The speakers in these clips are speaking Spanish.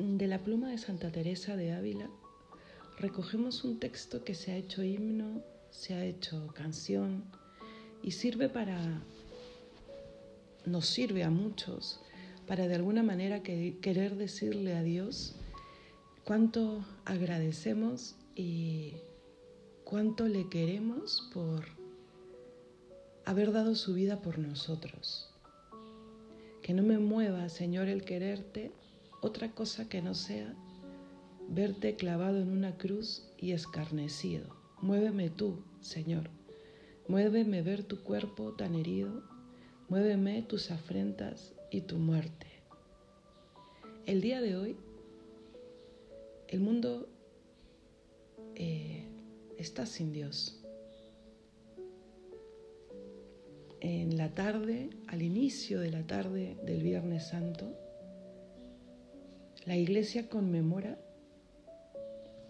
de la pluma de Santa Teresa de Ávila recogemos un texto que se ha hecho himno, se ha hecho canción y sirve para, nos sirve a muchos para de alguna manera querer decirle a Dios cuánto agradecemos y cuánto le queremos por haber dado su vida por nosotros. Que no me mueva, Señor, el quererte otra cosa que no sea verte clavado en una cruz y escarnecido. Muéveme tú, Señor. Muéveme ver tu cuerpo tan herido. Muéveme tus afrentas y tu muerte. El día de hoy, el mundo eh, está sin Dios. En la tarde, al inicio de la tarde del Viernes Santo, la iglesia conmemora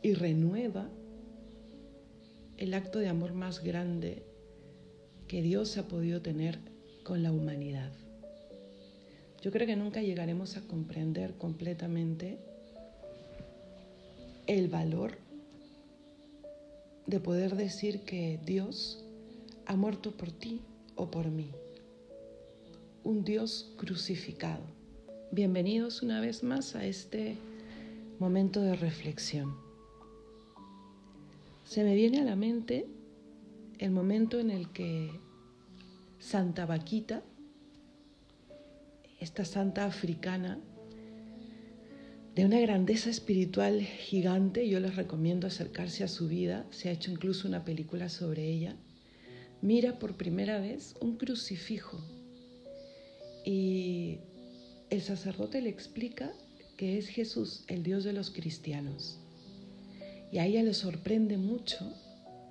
y renueva el acto de amor más grande que Dios ha podido tener con la humanidad. Yo creo que nunca llegaremos a comprender completamente el valor de poder decir que Dios ha muerto por ti o por mí. Un Dios crucificado. Bienvenidos una vez más a este momento de reflexión. Se me viene a la mente el momento en el que Santa Vaquita, esta santa africana, de una grandeza espiritual gigante, yo les recomiendo acercarse a su vida, se ha hecho incluso una película sobre ella, mira por primera vez un crucifijo y el sacerdote le explica que es Jesús, el Dios de los cristianos. Y a ella le sorprende mucho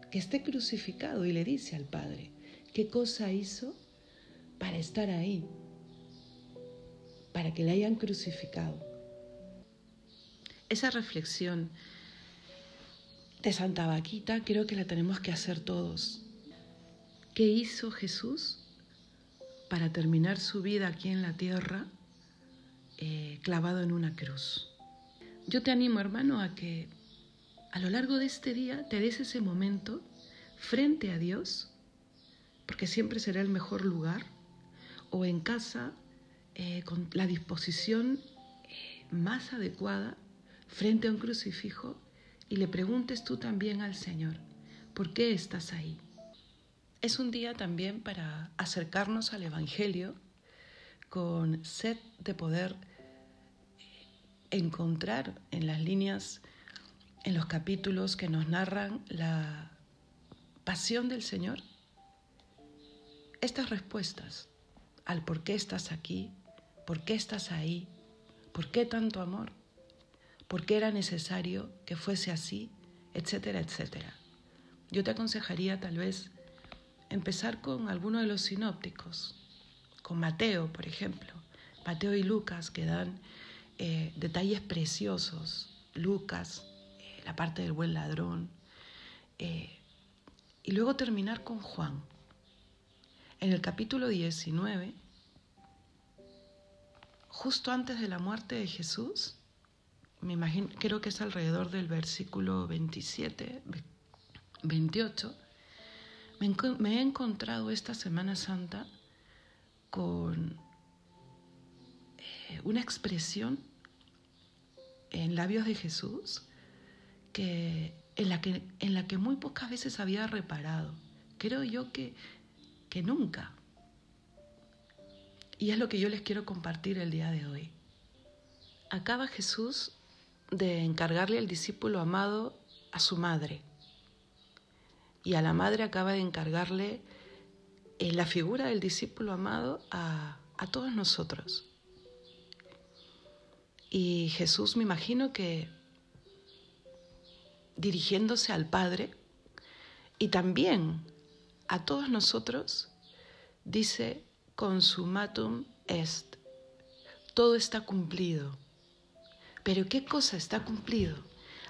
que esté crucificado y le dice al Padre, ¿qué cosa hizo para estar ahí? Para que le hayan crucificado. Esa reflexión de Santa Vaquita creo que la tenemos que hacer todos. ¿Qué hizo Jesús para terminar su vida aquí en la tierra eh, clavado en una cruz? Yo te animo, hermano, a que a lo largo de este día te des ese momento frente a Dios, porque siempre será el mejor lugar, o en casa eh, con la disposición eh, más adecuada frente a un crucifijo y le preguntes tú también al Señor, ¿por qué estás ahí? Es un día también para acercarnos al Evangelio con sed de poder encontrar en las líneas en los capítulos que nos narran la pasión del Señor, estas respuestas al por qué estás aquí, por qué estás ahí, por qué tanto amor, por qué era necesario que fuese así, etcétera, etcétera. Yo te aconsejaría tal vez empezar con alguno de los sinópticos, con Mateo, por ejemplo, Mateo y Lucas que dan eh, detalles preciosos, Lucas la parte del buen ladrón. Eh, y luego terminar con Juan. En el capítulo 19, justo antes de la muerte de Jesús, me imagino, creo que es alrededor del versículo 27, 28, me, he encontrado esta Semana Santa con eh, una expresión en labios de Jesús que, en, la que, en la que muy pocas veces había reparado. Creo yo que, que nunca. Y es lo que yo les quiero compartir el día de hoy. Acaba Jesús de encargarle al discípulo amado a su madre. Y a la madre acaba de encargarle en la figura del discípulo amado a, a todos nosotros. Y Jesús me imagino que dirigiéndose al Padre y también a todos nosotros, dice, consumatum est. Todo está cumplido. Pero ¿qué cosa está cumplido?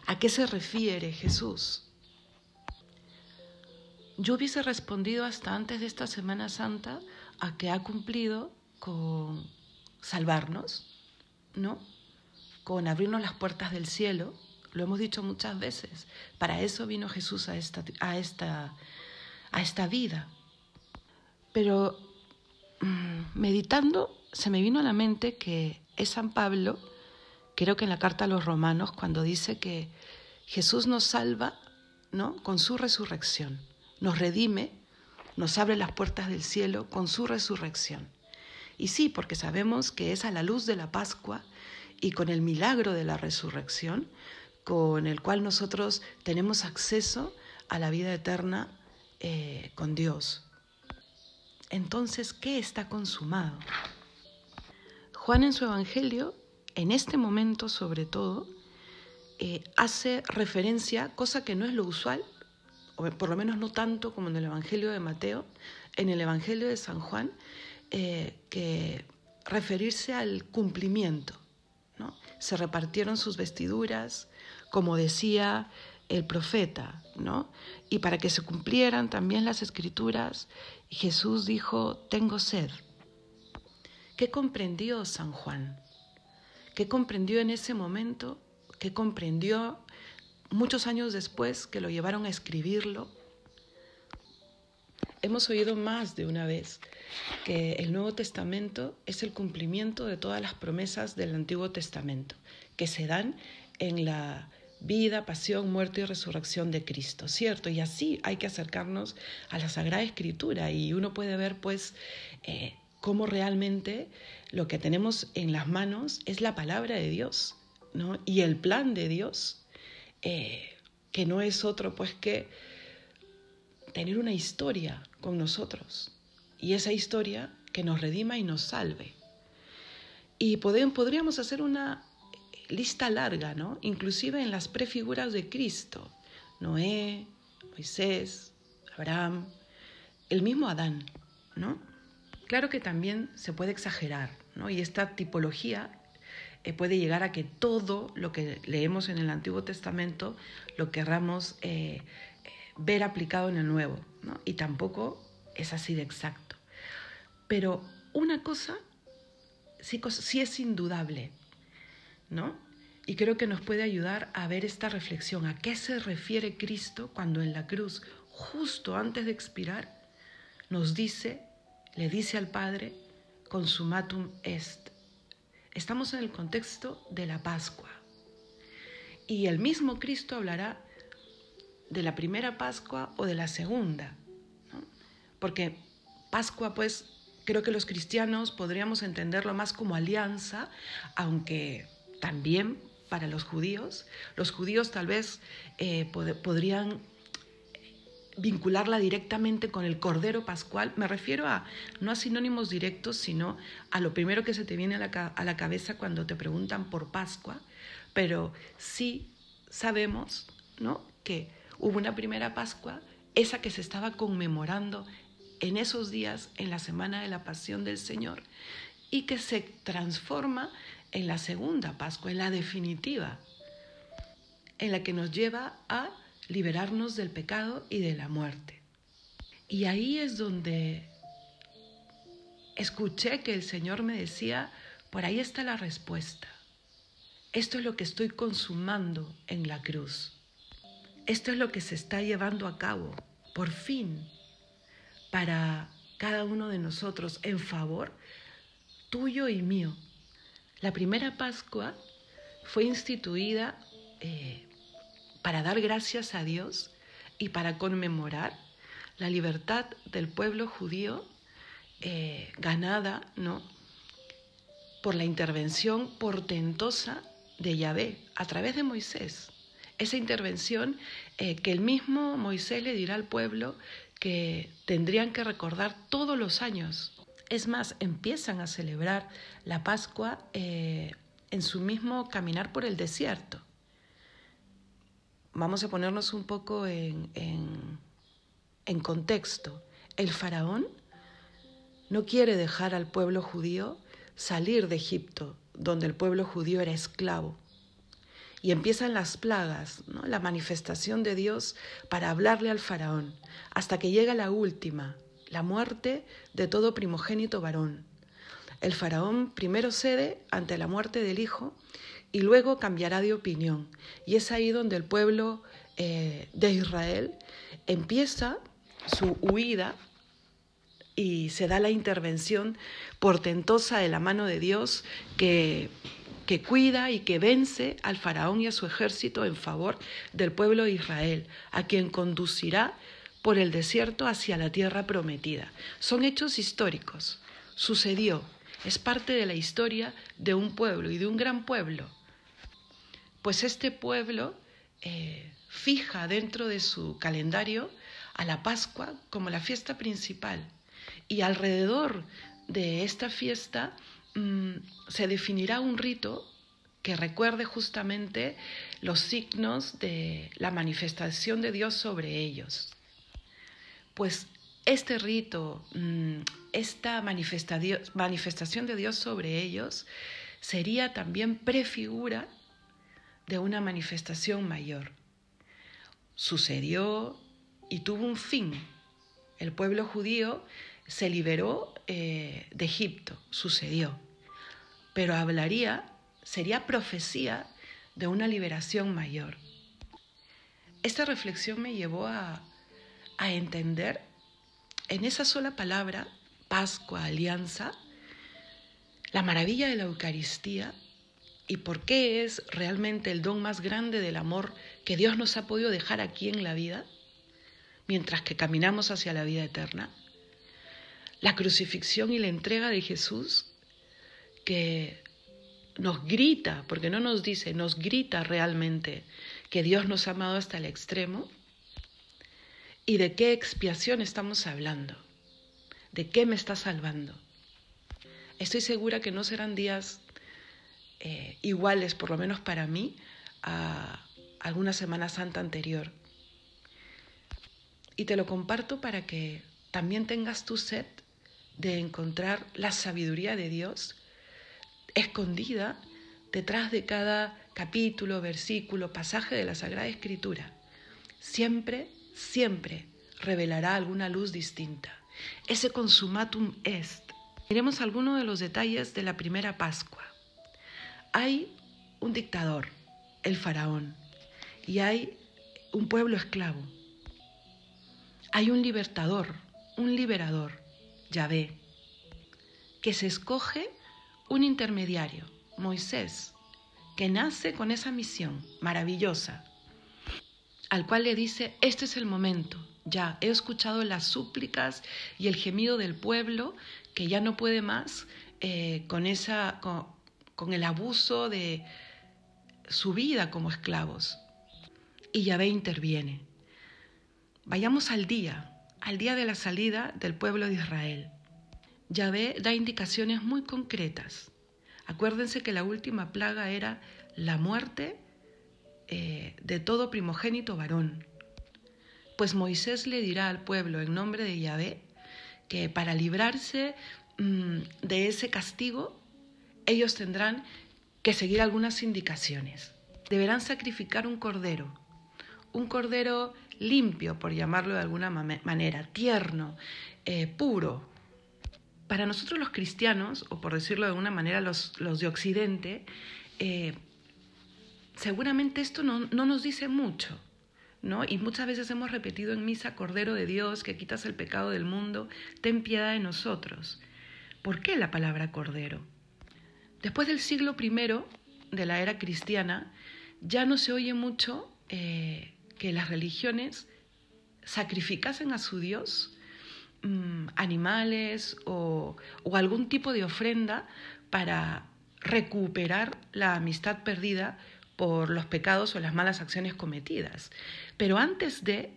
¿A qué se refiere Jesús? Yo hubiese respondido hasta antes de esta Semana Santa a que ha cumplido con salvarnos, ¿no? Con abrirnos las puertas del cielo, lo hemos dicho muchas veces, para eso vino Jesús a esta, a esta, a esta vida. Pero mm, meditando se me vino a la mente que es San Pablo, creo que en la carta a los romanos, cuando dice que Jesús nos salva ¿no? con su resurrección, nos redime, nos abre las puertas del cielo con su resurrección. Y sí, porque sabemos que es a la luz de la Pascua y con el milagro de la resurrección con el cual nosotros tenemos acceso a la vida eterna eh, con Dios. Entonces, ¿qué está consumado? Juan en su Evangelio, en este momento sobre todo, eh, hace referencia, cosa que no es lo usual, o por lo menos no tanto como en el Evangelio de Mateo, en el Evangelio de San Juan, eh, que referirse al cumplimiento. Se repartieron sus vestiduras, como decía el profeta, ¿no? Y para que se cumplieran también las escrituras, Jesús dijo, tengo sed. ¿Qué comprendió San Juan? ¿Qué comprendió en ese momento? ¿Qué comprendió muchos años después que lo llevaron a escribirlo? Hemos oído más de una vez que el Nuevo Testamento es el cumplimiento de todas las promesas del Antiguo Testamento, que se dan en la vida, pasión, muerte y resurrección de Cristo, ¿cierto? Y así hay que acercarnos a la Sagrada Escritura y uno puede ver pues eh, cómo realmente lo que tenemos en las manos es la palabra de Dios, ¿no? Y el plan de Dios, eh, que no es otro pues que tener una historia con nosotros y esa historia que nos redima y nos salve. Y podríamos hacer una lista larga, ¿no? Inclusive en las prefiguras de Cristo, Noé, Moisés, Abraham, el mismo Adán, ¿no? Claro que también se puede exagerar, ¿no? Y esta tipología eh, puede llegar a que todo lo que leemos en el Antiguo Testamento lo querramos eh, ver aplicado en el Nuevo, ¿no? Y tampoco es así de exacto. Pero una cosa sí, sí es indudable, ¿no? Y creo que nos puede ayudar a ver esta reflexión, a qué se refiere Cristo cuando en la cruz, justo antes de expirar, nos dice, le dice al Padre, consumatum est. Estamos en el contexto de la Pascua. Y el mismo Cristo hablará de la primera Pascua o de la segunda. Porque Pascua, pues, creo que los cristianos podríamos entenderlo más como alianza, aunque también para los judíos. Los judíos tal vez eh, podrían vincularla directamente con el Cordero Pascual. Me refiero a no a sinónimos directos, sino a lo primero que se te viene a la, a la cabeza cuando te preguntan por Pascua, pero sí sabemos ¿no? que hubo una primera Pascua, esa que se estaba conmemorando en esos días, en la semana de la pasión del Señor, y que se transforma en la segunda Pascua, en la definitiva, en la que nos lleva a liberarnos del pecado y de la muerte. Y ahí es donde escuché que el Señor me decía, por ahí está la respuesta. Esto es lo que estoy consumando en la cruz. Esto es lo que se está llevando a cabo, por fin, para cada uno de nosotros, en favor tuyo y mío. La primera Pascua fue instituida eh, para dar gracias a Dios y para conmemorar la libertad del pueblo judío eh, ganada ¿no? por la intervención portentosa de Yahvé a través de Moisés. Esa intervención eh, que el mismo Moisés le dirá al pueblo que tendrían que recordar todos los años es más, empiezan a celebrar la Pascua eh, en su mismo caminar por el desierto. Vamos a ponernos un poco en, en contexto. El faraón no quiere dejar al pueblo judío salir de Egipto, donde el pueblo judío era esclavo. Y empiezan las plagas, la manifestación de Dios para hablarle al faraón, hasta que llega la última, la muerte de todo primogénito varón. El faraón primero cede ante la muerte del hijo y luego cambiará de opinión. Y es ahí donde el pueblo eh, de Israel empieza su huida y se da la intervención portentosa de la mano de Dios que, que cuida y que vence al faraón y a su ejército en favor del pueblo de Israel, a quien conducirá por el desierto hacia la tierra prometida. Son hechos históricos. Sucedió. Es parte de la historia de un pueblo y de un gran pueblo. Pues este pueblo eh, fija dentro de su calendario a la Pascua como la fiesta principal. Y alrededor de esta fiesta mm, se definirá un rito que recuerde justamente los signos de la manifestación de Dios sobre ellos. Pues este rito, mm, esta manifestación de Dios sobre ellos, sería también prefigura de una manifestación mayor. Sucedió y tuvo un fin. El pueblo judío se liberó eh, de Egipto, sucedió. Pero hablaría, sería profecía de una liberación mayor. Esta reflexión me llevó a, a entender en esa sola palabra, Pascua, alianza, la maravilla de la Eucaristía y por qué es realmente el don más grande del amor que Dios nos ha podido dejar aquí en la vida, mientras que caminamos hacia la vida eterna. La crucifixión y la entrega de Jesús que nos grita, porque no nos dice, nos grita realmente que Dios nos ha amado hasta el extremo ¿Y de qué expiación estamos hablando? ¿De qué me está salvando? Estoy segura que no serán días eh, iguales, por lo menos para mí, a alguna Semana Santa anterior. Y te lo comparto para que también tengas tu sed de encontrar la sabiduría de Dios escondida detrás de cada capítulo, versículo, pasaje de la Sagrada Escritura. Siempre siempre revelará alguna luz distinta. Ese consumatum est. Miremos algunos de los detalles de la primera Pascua. Hay un dictador, el faraón, y hay un pueblo esclavo. Hay un libertador, un liberador, Yahvé, que se escoge un intermediario, Moisés, que nace con esa misión maravillosa al cual le dice, este es el momento, ya he escuchado las súplicas y el gemido del pueblo que ya no puede más eh, con, esa, con, el abuso de su vida como esclavos. Y Yahvé interviene. Vayamos al día, al día de la salida del pueblo de Israel. Yahvé da indicaciones muy concretas. Acuérdense que la última plaga era la muerte eh, de todo primogénito varón. Pues Moisés le dirá al pueblo en nombre de Yahvé que para librarse mm, de ese castigo, ellos tendrán que seguir algunas indicaciones. Deberán sacrificar un cordero, un cordero limpio, por llamarlo de alguna manera, tierno, eh, puro. Para nosotros los cristianos, o por decirlo de alguna manera los, de Occidente, eh, seguramente esto no, nos dice mucho, ¿no? Y muchas veces hemos repetido en misa, Cordero de Dios, que quitas el pecado del mundo, ten piedad de nosotros. ¿Por qué la palabra Cordero? Después del siglo I de la era cristiana, ya no se oye mucho eh, que las religiones sacrificasen a su Dios mm, animales o, o algún tipo de ofrenda para recuperar la amistad perdida por los pecados o las malas acciones cometidas. Pero antes de,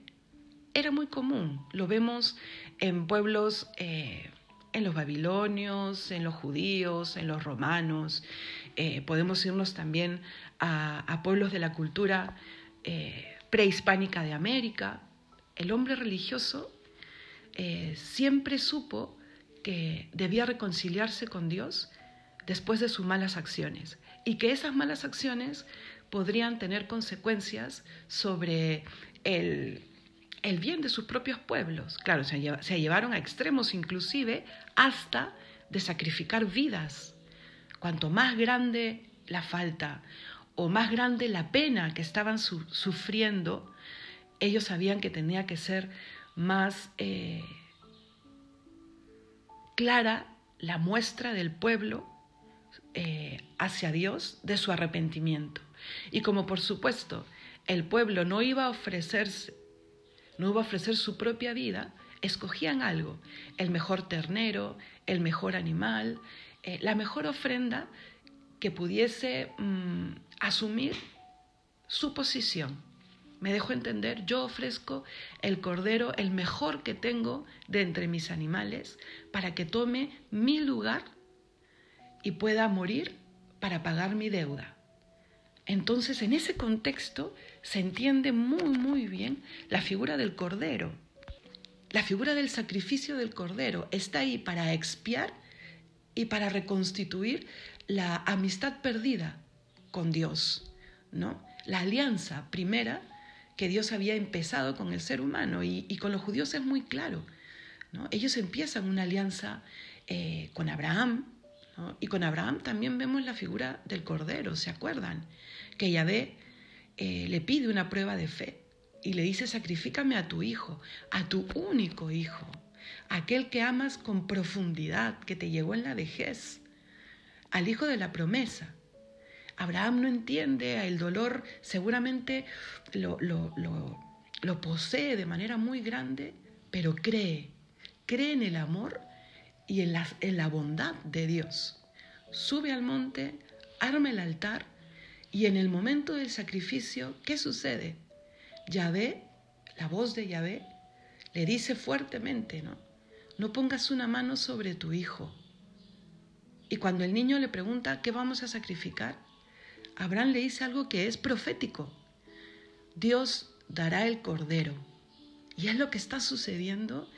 era muy común. Lo vemos en pueblos, eh, en los babilonios, en los judíos, en los romanos. Eh, podemos irnos también a, pueblos de la cultura eh, prehispánica de América. El hombre religioso siempre supo que debía reconciliarse con Dios después de sus malas acciones y que esas malas acciones podrían tener consecuencias sobre el, bien de sus propios pueblos. Claro, se, se llevaron a extremos inclusive hasta de sacrificar vidas. Cuanto más grande la falta o más grande la pena que estaban sufriendo, ellos sabían que tenía que ser más eh, clara la muestra del pueblo eh, hacia Dios de su arrepentimiento. Y como por supuesto el pueblo no iba a ofrecerse, no iba a ofrecer su propia vida, escogían algo, el mejor ternero, el mejor animal, eh, la mejor ofrenda que pudiese mm, asumir su posición. Me dejo entender, yo ofrezco el cordero, el mejor que tengo de entre mis animales, para que tome mi lugar y pueda morir para pagar mi deuda. Entonces, en ese contexto se entiende muy, muy bien la figura del cordero. La figura del sacrificio del cordero está ahí para expiar y para reconstituir la amistad perdida con Dios, ¿no? La alianza primera que Dios había empezado con el ser humano y, con los judíos es muy claro, ¿no? Ellos empiezan una alianza eh, con Abraham, y con Abraham también vemos la figura del Cordero, ¿se acuerdan? Que Yahvé eh, le pide una prueba de fe y le dice, sacrifícame a tu hijo, a tu único hijo, aquel que amas con profundidad, que te llegó en la vejez, al hijo de la promesa. Abraham no entiende el dolor, seguramente lo, lo, posee de manera muy grande, pero cree, cree en el amor y en la, en la bondad de Dios. Sube al monte, arma el altar y en el momento del sacrificio, ¿qué sucede? Yahvé, la voz de Yahvé, le dice fuertemente, ¿no? No pongas una mano sobre tu hijo. Y cuando el niño le pregunta, ¿qué vamos a sacrificar? Abraham le dice algo que es profético. Dios dará el cordero. Y es lo que está sucediendo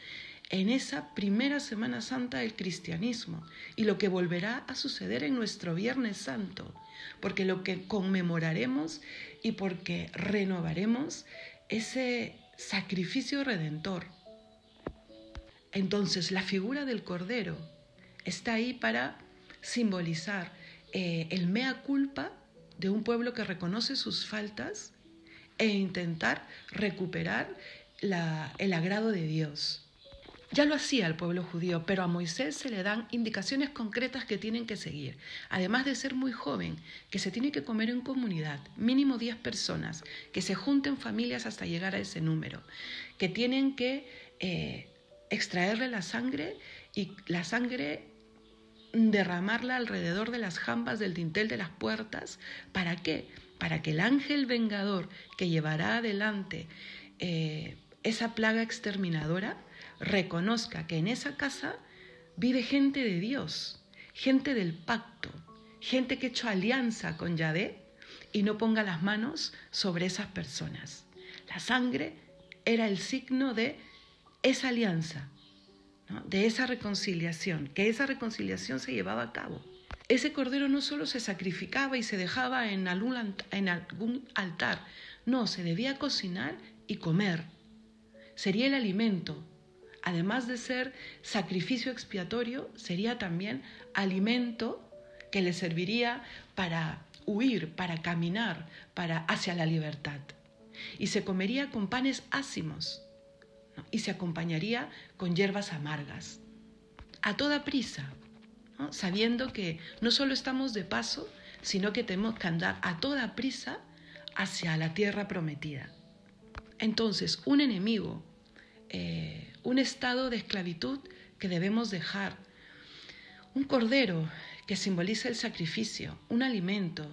en esa primera Semana Santa del cristianismo y lo que volverá a suceder en nuestro Viernes Santo, porque lo que conmemoraremos y porque renovaremos ese sacrificio redentor. Entonces la figura del Cordero está ahí para simbolizar eh, el mea culpa de un pueblo que reconoce sus faltas e intentar recuperar el agrado de Dios. Ya lo hacía el pueblo judío, pero a Moisés se le dan indicaciones concretas que tienen que seguir. Además de ser muy joven, que se tiene que comer en comunidad, mínimo 10 personas, que se junten familias hasta llegar a ese número, que tienen que eh, extraerle la sangre y la sangre derramarla alrededor de las jambas del dintel de las puertas. ¿Para qué? Para que el ángel vengador que llevará adelante eh, esa plaga exterminadora reconozca que en esa casa vive gente de Dios, gente del pacto, gente que ha hecho alianza con Yahvé y no ponga las manos sobre esas personas. La sangre era el signo de esa alianza, de esa reconciliación, que esa reconciliación se llevaba a cabo. Ese cordero no solo se sacrificaba y se dejaba en algún, en algún altar, no, se debía cocinar y comer. Sería el alimento además de ser sacrificio expiatorio, sería también alimento que le serviría para huir, para caminar, para hacia la libertad. Y se comería con panes ácimos y se acompañaría con hierbas amargas. A toda prisa, sabiendo que no solo estamos de paso, sino que tenemos que andar a toda prisa hacia la tierra prometida. Entonces, un enemigo eh, un estado de esclavitud que debemos dejar, un cordero que simboliza el sacrificio, un alimento,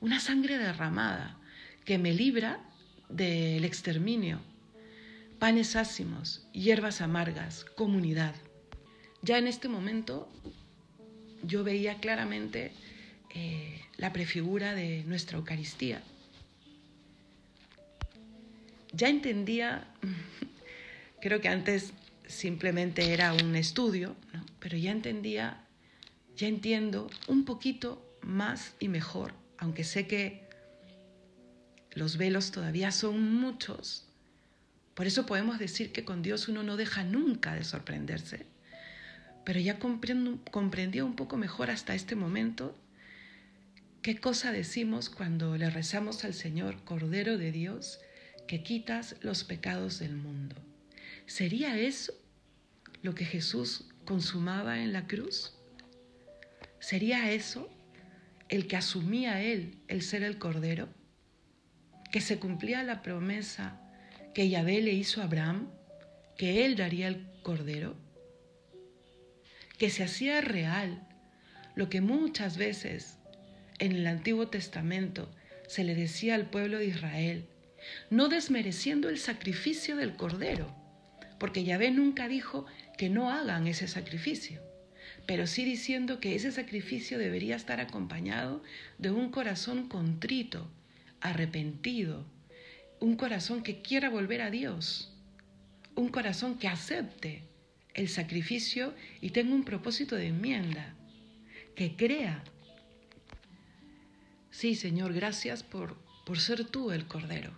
una sangre derramada que me libra del exterminio, panes ácimos, hierbas amargas, comunidad. Ya en este momento yo veía claramente eh, la prefigura de nuestra Eucaristía. Ya entendía Creo que antes simplemente era un estudio, pero ya entendía, ya entiendo un poquito más y mejor, aunque sé que los velos todavía son muchos. Por eso podemos decir que con Dios uno no deja nunca de sorprenderse. Pero ya comprendía un poco mejor hasta este momento ¿Qué cosa decimos cuando le rezamos al Señor, Cordero de Dios, que quitas los pecados del mundo? ¿Sería eso lo que Jesús consumaba en la cruz? ¿Sería eso el que asumía él el ser el Cordero? ¿Que se cumplía la promesa que Yahvé le hizo a Abraham, que él daría el Cordero? ¿Que se hacía real lo que muchas veces en el Antiguo Testamento se le decía al pueblo de Israel, no desmereciendo el sacrificio del Cordero, porque Yahvé nunca dijo que no hagan ese sacrificio, pero sí diciendo que ese sacrificio debería estar acompañado de un corazón contrito, arrepentido, un corazón que quiera volver a Dios, un corazón que acepte el sacrificio y tenga un propósito de enmienda, que crea. Sí, Señor, gracias por, por ser tú el Cordero.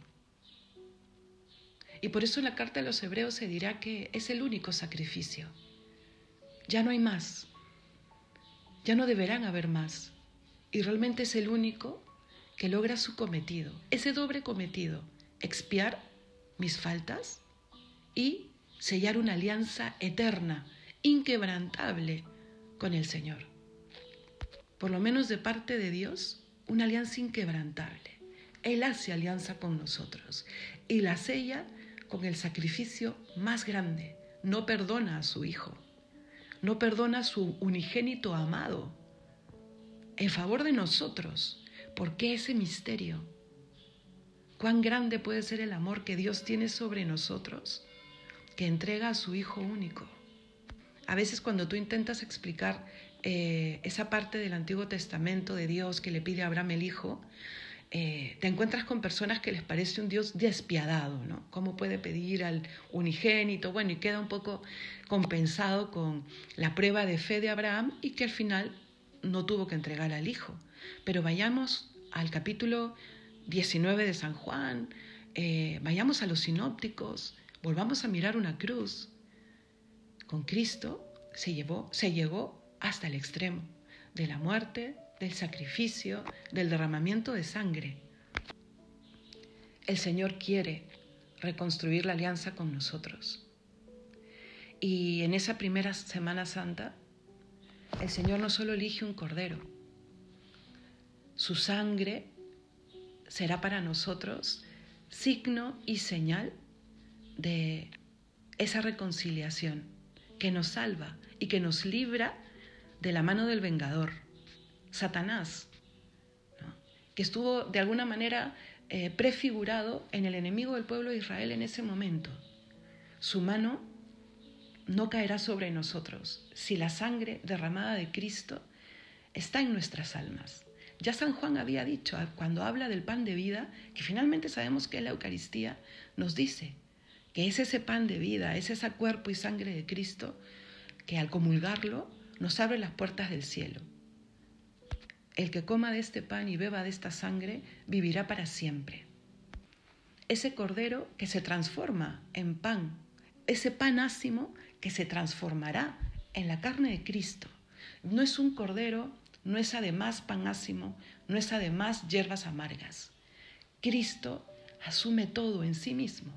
Y por eso en la carta de los Hebreos se dirá que es el único sacrificio. Ya no hay más. Ya no deberán haber más. Y realmente es el único que logra su cometido, ese doble cometido, expiar mis faltas y sellar una alianza eterna, inquebrantable con el Señor. Por lo menos de parte de Dios, una alianza inquebrantable. Él hace alianza con nosotros y la sella con el sacrificio más grande. No perdona a su Hijo, no perdona a su unigénito amado en favor de nosotros. ¿Por qué ese misterio? ¿Cuán grande puede ser el amor que Dios tiene sobre nosotros? Que entrega a su Hijo único. A veces cuando tú intentas explicar eh, esa parte del Antiguo Testamento de Dios que le pide a Abraham el Hijo, eh, te encuentras con personas que les parece un Dios despiadado, ¿no? ¿Cómo puede pedir al unigénito? Bueno, y queda un poco compensado con la prueba de fe de Abraham y que al final no tuvo que entregar al Hijo. Pero vayamos al capítulo 19 de San Juan, eh, vayamos a los sinópticos, volvamos a mirar una cruz. Con Cristo se, llevó, se llegó hasta el extremo de la muerte, del sacrificio, del derramamiento de sangre. El Señor quiere reconstruir la alianza con nosotros. Y en esa primera Semana Santa, el Señor no solo elige un cordero, su sangre será para nosotros signo y señal de esa reconciliación que nos salva y que nos libra de la mano del vengador Satanás, que estuvo de alguna manera eh, prefigurado en el enemigo del pueblo de Israel en ese momento. Su mano no caerá sobre nosotros si la sangre derramada de Cristo está en nuestras almas. Ya San Juan había dicho, ah, cuando habla del pan de vida, que finalmente sabemos que la Eucaristía, nos dice que es ese pan de vida, es ese cuerpo y sangre de Cristo, que al comulgarlo nos abre las puertas del cielo. El que coma de este pan y beba de esta sangre vivirá para siempre. Ese cordero que se transforma en pan, ese pan ácimo que se transformará en la carne de Cristo. No es un cordero, no es además pan ácimo, no es además hierbas amargas. Cristo asume todo en sí mismo.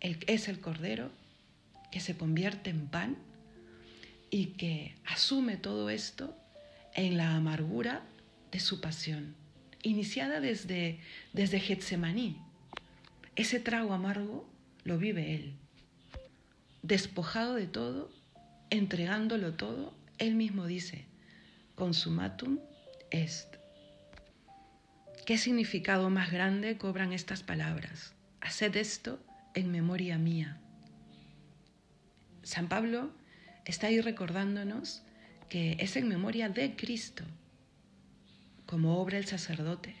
Es el cordero que se convierte en pan y que asume todo esto en la amargura de su pasión, iniciada desde, desde Getsemaní. Ese trago amargo lo vive Él. Despojado de todo, entregándolo todo, Él mismo dice, consumatum est. ¿Qué significado más grande cobran estas palabras? Haced esto en memoria mía. San Pablo está ahí recordándonos que es en memoria de Cristo como obra el sacerdote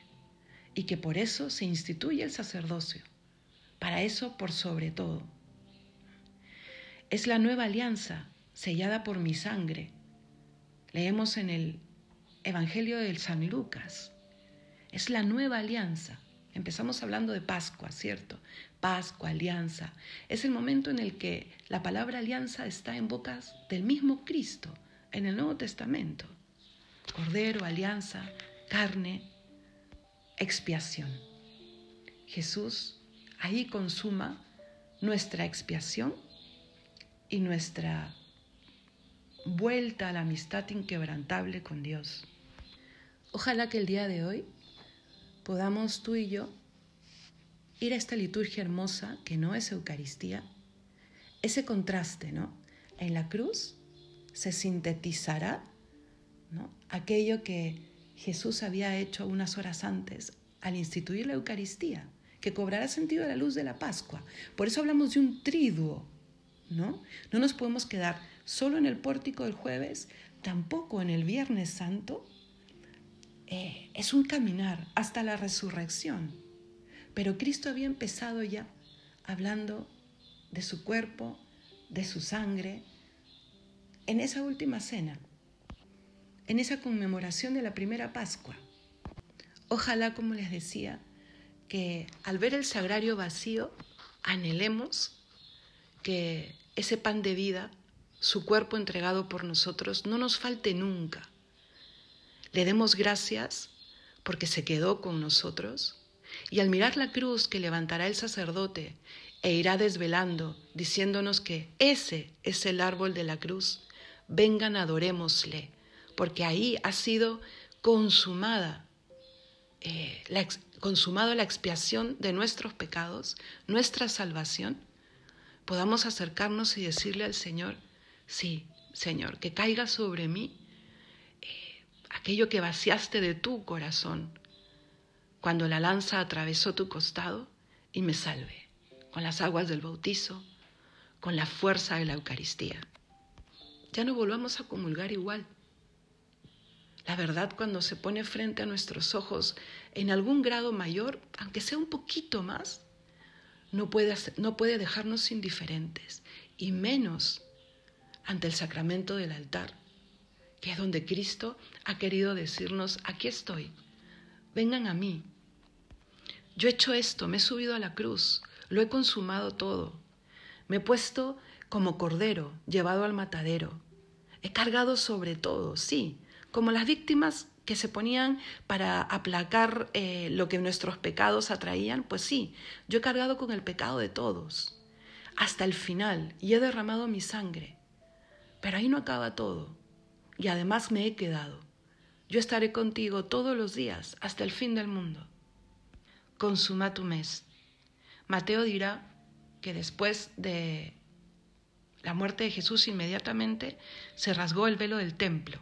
y que por eso se instituye el sacerdocio, para eso por sobre todo. Es la nueva alianza sellada por mi sangre. Leemos en el Evangelio del San Lucas. Es la nueva alianza. Empezamos hablando de Pascua, ¿cierto? Pascua, alianza. Es el momento en el que la palabra alianza está en bocas del mismo Cristo en el Nuevo Testamento. Cordero, alianza, carne, expiación. Jesús ahí consuma nuestra expiación y nuestra vuelta a la amistad inquebrantable con Dios. Ojalá que el día de hoy podamos tú y yo ir a esta liturgia hermosa que no es Eucaristía, ese contraste, ¿no? En la cruz se sintetizará ¿no? aquello que Jesús había hecho unas horas antes al instituir la Eucaristía, que cobrará sentido a la luz de la Pascua. Por eso hablamos de un triduo, ¿no? No nos podemos quedar solo en el pórtico del jueves, tampoco en el Viernes Santo. Eh, es un caminar hasta la resurrección. Pero Cristo había empezado ya hablando de su cuerpo, de su sangre, en esa última cena, en esa conmemoración de la primera Pascua. Ojalá, como les decía, que al ver el sagrario vacío, anhelemos que ese pan de vida, su cuerpo entregado por nosotros, no nos falte nunca. Le demos gracias porque se quedó con nosotros y al mirar la cruz que levantará el sacerdote e irá desvelando, diciéndonos que ese es el árbol de la cruz, vengan adorémosle, porque ahí ha sido consumada, eh, la, consumado la expiación de nuestros pecados, nuestra salvación, podamos acercarnos y decirle al Señor, sí, Señor, que caiga sobre mí eh, aquello que vaciaste de tu corazón cuando la lanza atravesó tu costado y me salve con las aguas del bautizo, con la fuerza de la Eucaristía. Ya no volvamos a comulgar igual. La verdad cuando se pone frente a nuestros ojos en algún grado mayor, aunque sea un poquito más, no puede, no puede dejarnos indiferentes, y menos ante el sacramento del altar, que es donde Cristo ha querido decirnos, aquí estoy, vengan a mí, yo he hecho esto, me he subido a la cruz, lo he consumado todo. Me he puesto como cordero, llevado al matadero. He cargado sobre todo, sí, como las víctimas que se ponían para aplacar eh, lo que nuestros pecados atraían, pues sí, yo he cargado con el pecado de todos, hasta el final, y he derramado mi sangre. Pero ahí no acaba todo, y además me he quedado. Yo estaré contigo todos los días, hasta el fin del mundo consumatum est. Mateo dirá que después de la muerte de Jesús inmediatamente se rasgó el velo del templo.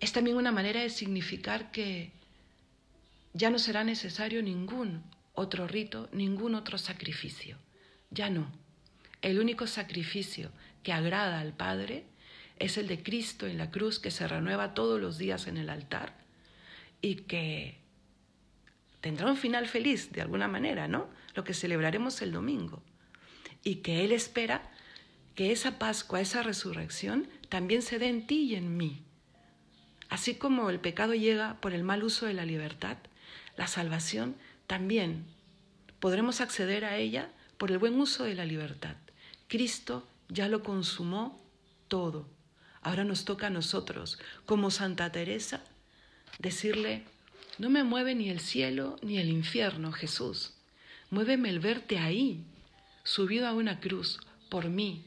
Es también una manera de significar que ya no será necesario ningún otro rito, ningún otro sacrificio. Ya no. El único sacrificio que agrada al Padre es el de Cristo en la cruz que se renueva todos los días en el altar y que tendrá un final feliz de alguna manera, ¿no? Lo que celebraremos el domingo. Y que Él espera que esa Pascua, esa resurrección, también se dé en ti y en mí. Así como el pecado llega por el mal uso de la libertad, la salvación también podremos acceder a ella por el buen uso de la libertad. Cristo ya lo consumó todo. Ahora nos toca a nosotros, como Santa Teresa, decirle, no me mueve ni el cielo ni el infierno, Jesús. Muéveme el verte ahí, subido a una cruz, por mí,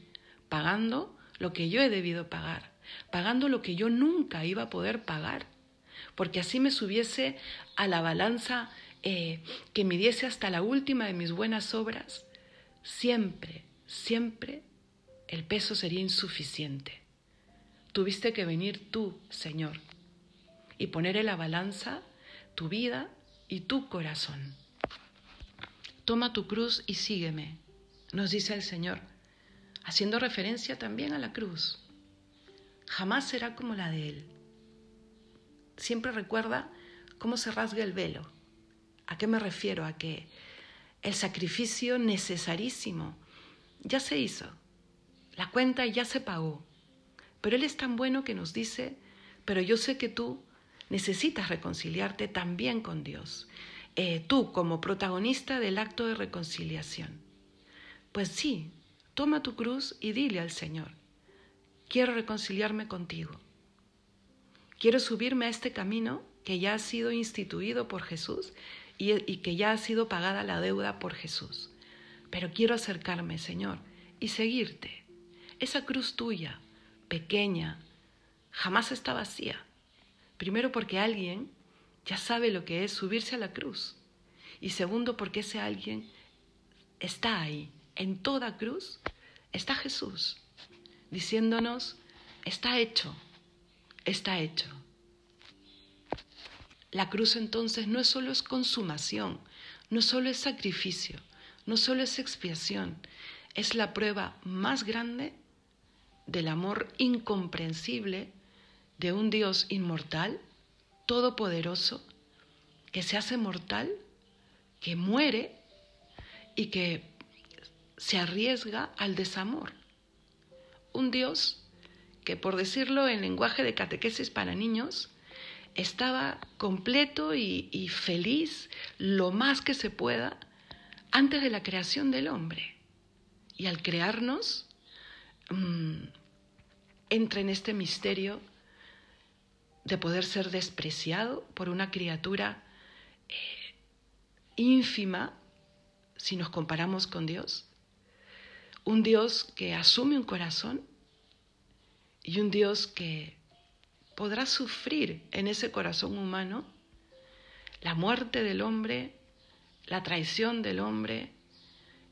pagando lo que yo he debido pagar, pagando lo que yo nunca iba a poder pagar, porque así me subiese a la balanza eh, que midiese hasta la última de mis buenas obras, siempre, siempre el peso sería insuficiente. Tuviste que venir tú, Señor, y poner en la balanza tu vida y tu corazón. Toma tu cruz y sígueme, nos dice el Señor, haciendo referencia también a la cruz. Jamás será como la de Él. Siempre recuerda cómo se rasga el velo. ¿A qué me refiero? A que el sacrificio necesarísimo ya se hizo, la cuenta ya se pagó, pero Él es tan bueno que nos dice, pero yo sé que tú necesitas reconciliarte también con Dios, eh, tú como protagonista del acto de reconciliación. Pues sí, toma tu cruz y dile al Señor, quiero reconciliarme contigo. Quiero subirme a este camino que ya ha sido instituido por Jesús y, y que ya ha sido pagada la deuda por Jesús. Pero quiero acercarme, Señor, y seguirte. Esa cruz tuya, pequeña, jamás está vacía. Primero porque alguien ya sabe lo que es subirse a la cruz. Y segundo porque ese alguien está ahí. En toda cruz está Jesús, diciéndonos, está hecho, está hecho. La cruz entonces no solo es consumación, no solo es sacrificio, no solo es expiación, es la prueba más grande del amor incomprensible de un Dios inmortal, todopoderoso, que se hace mortal, que muere y que se arriesga al desamor. Un Dios que, por decirlo en lenguaje de catequesis para niños, estaba completo y, feliz lo más que se pueda antes de la creación del hombre. Y al crearnos, mm, entra en este misterio de poder ser despreciado por una criatura eh, ínfima si nos comparamos con Dios. Un Dios que asume un corazón y un Dios que podrá sufrir en ese corazón humano la muerte del hombre, la traición del hombre,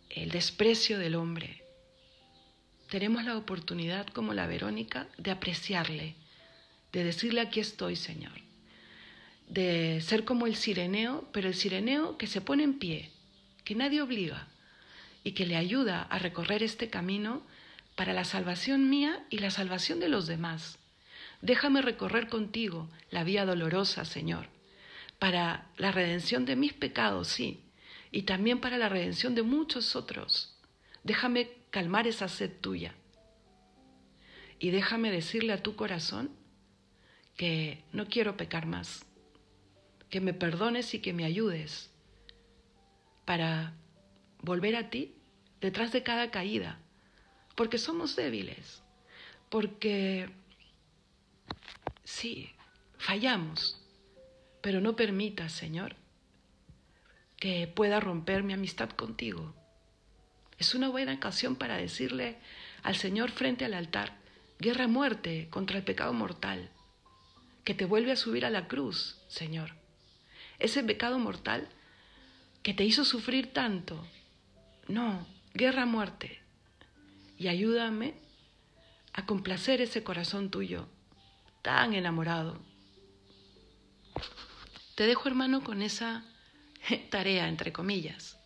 el desprecio del hombre. Tenemos la oportunidad como la Verónica de apreciarle, de decirle aquí estoy, Señor, de ser como el sireneo, pero el sireneo que se pone en pie, que nadie obliga y que le ayuda a recorrer este camino para la salvación mía y la salvación de los demás. Déjame recorrer contigo la vía dolorosa, Señor, para la redención de mis pecados, sí, y también para la redención de muchos otros. Déjame calmar esa sed tuya. Y déjame decirle a tu corazón que no quiero pecar más, que me perdones y que me ayudes para volver a ti detrás de cada caída, porque somos débiles, porque sí, fallamos, pero no permitas, Señor, que pueda romper mi amistad contigo. Es una buena ocasión para decirle al Señor frente al altar, guerra muerte contra el pecado mortal que te vuelve a subir a la cruz, Señor. Ese pecado mortal que te hizo sufrir tanto. No, guerra muerte. Y ayúdame a complacer ese corazón tuyo, tan enamorado. Te dejo, hermano, con esa tarea, entre comillas.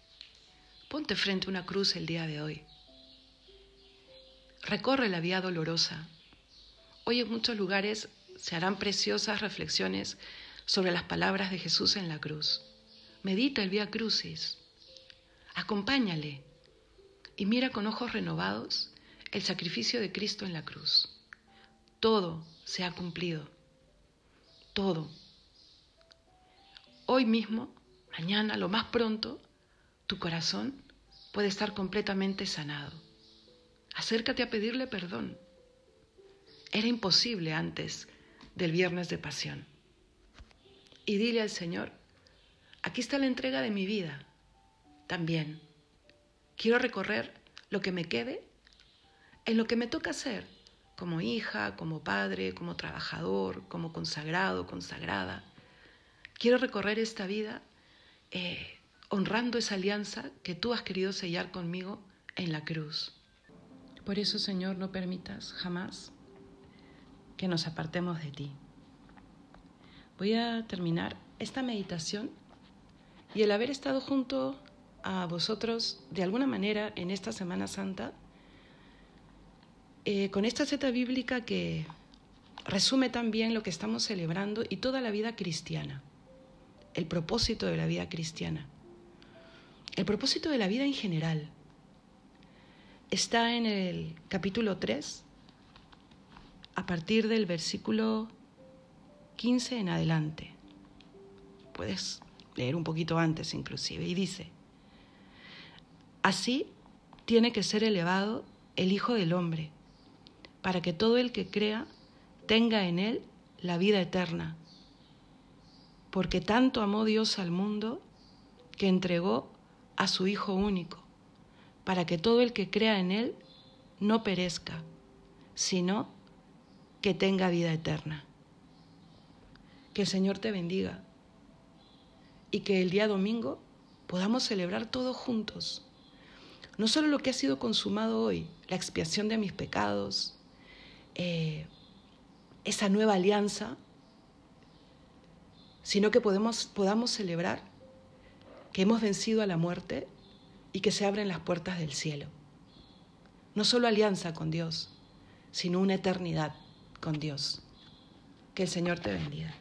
Ponte frente a una cruz el día de hoy. Recorre la vía dolorosa. Hoy en muchos lugares se harán preciosas reflexiones sobre las palabras de Jesús en la cruz. Medita el Vía Crucis, acompáñale y mira con ojos renovados el sacrificio de Cristo en la cruz. Todo se ha cumplido, todo. Hoy mismo, mañana, lo más pronto, tu corazón puede estar completamente sanado. Acércate a pedirle perdón. Era imposible antes del viernes de pasión. Y dile al Señor, aquí está la entrega de mi vida, también. Quiero recorrer lo que me quede en lo que me toca hacer, como hija, como padre, como trabajador, como consagrado, consagrada. Quiero recorrer esta vida eh, honrando esa alianza que tú has querido sellar conmigo en la cruz. Por eso, Señor, no permitas jamás que nos apartemos de ti. Voy a terminar esta meditación y el haber estado junto a vosotros de alguna manera en esta Semana Santa, eh, con esta cita bíblica que resume también lo que estamos celebrando y toda la vida cristiana, el propósito de la vida cristiana, el propósito de la vida en general. Está en el capítulo 3 a partir del versículo 15 en adelante. Puedes leer un poquito antes inclusive. Y dice, así tiene que ser elevado el Hijo del Hombre, para que todo el que crea tenga en él la vida eterna. porque tanto amó Dios al mundo que entregó a su Hijo único, para que todo el que crea en Él no perezca, sino que tenga vida eterna. Que el Señor te bendiga y que el día domingo podamos celebrar todos juntos. No solo lo que ha sido consumado hoy, la expiación de mis pecados, eh, esa nueva alianza, sino que podamos celebrar que hemos vencido a la muerte y que se abren las puertas del cielo. No solo alianza con Dios, sino una eternidad con Dios. Que el Señor te bendiga.